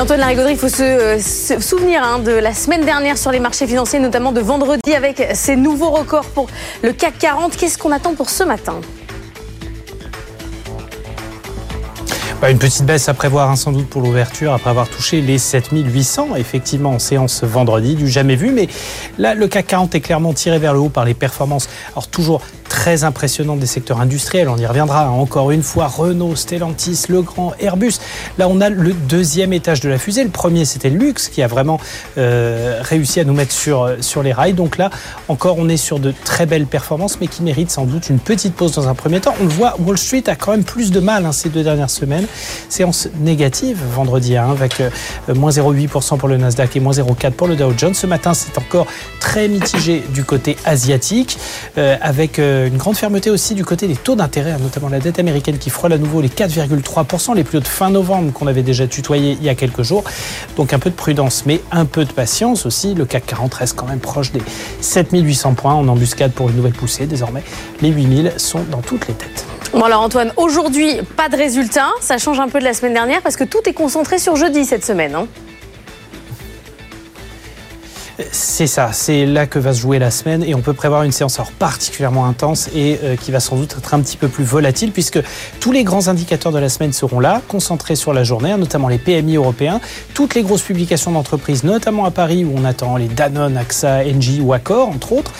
Antoine Larigauderie, il faut se, euh, souvenir hein, de la semaine dernière sur les marchés financiers, notamment de vendredi avec ces nouveaux records pour le CAC 40. Qu'est-ce qu'on attend pour ce matin? Une petite baisse à prévoir hein, sans doute pour l'ouverture après avoir touché les 7800 effectivement en séance vendredi du jamais vu. Mais là le CAC 40 est clairement tiré vers le haut par les performances alors toujours très impressionnantes des secteurs industriels. On y reviendra hein. encore une fois Renault, Stellantis, Legrand, Airbus. Là on a le deuxième étage de la fusée. Le premier c'était le luxe qui a vraiment euh, réussi à nous mettre sur, sur les rails. Donc là encore on est sur de très belles performances mais qui méritent sans doute une petite pause dans un premier temps. On le voit Wall Street a quand même plus de mal hein, ces deux dernières semaines Séance négative vendredi hein, avec euh, moins 0,8% pour le Nasdaq et moins 0,4% pour le Dow Jones. Ce matin, c'est encore très mitigé du côté asiatique, euh, avec euh, une grande fermeté aussi du côté des taux d'intérêt, notamment la dette américaine qui frôle à nouveau les 4,3%, les plus hauts de fin novembre qu'on avait déjà tutoyé il y a quelques jours. Donc un peu de prudence, mais un peu de patience aussi. Le CAC 40 reste quand même proche des 7800 points en embuscade pour une nouvelle poussée. Désormais, les 8000 sont dans toutes les têtes. Bon alors Antoine, aujourd'hui, pas de résultats. Ça change un peu de la semaine dernière parce que tout est concentré sur jeudi cette semaine. Hein. C'est ça, c'est là que va se jouer la semaine et on peut prévoir une séance alors particulièrement intense et euh, qui va sans doute être un petit peu plus volatile puisque tous les grands indicateurs de la semaine seront là, concentrés sur la journée, hein, notamment les PMI européens, toutes les grosses publications d'entreprises, notamment à Paris où on attend les Danone, AXA, Engie ou Accor entre autres.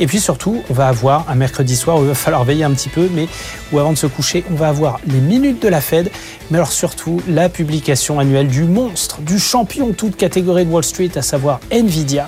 Et puis surtout, on va avoir un mercredi soir où il va falloir veiller un petit peu, mais où avant de se coucher, on va avoir les minutes de la Fed, mais alors surtout la publication annuelle du monstre, du champion toute catégorie de Wall Street, à savoir Nvidia.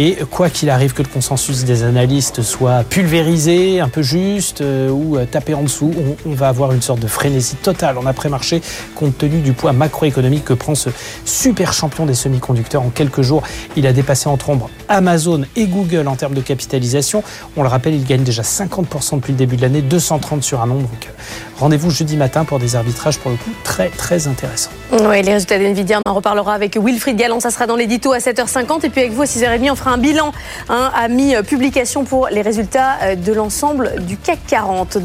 Et quoi qu'il arrive que le consensus des analystes soit pulvérisé, un peu juste euh, ou euh, tapé en dessous, on, va avoir une sorte de frénésie totale en après-marché compte tenu du poids macroéconomique que prend ce super champion des semi-conducteurs. En quelques jours, il a dépassé entre ombre Amazon et Google en termes de capitalisation. On le rappelle, il gagne déjà 50% depuis le début de l'année, 230 sur un nombre. Donc rendez-vous jeudi matin pour des arbitrages pour le coup très très intéressants. Oui, les résultats d'NVIDIA, on en reparlera avec Wilfried Galland, ça sera dans l'édito à 7h50 et puis avec vous à 6h30 on fera un bilan hein, à mi-publication pour les résultats euh, de l'ensemble du CAC 40.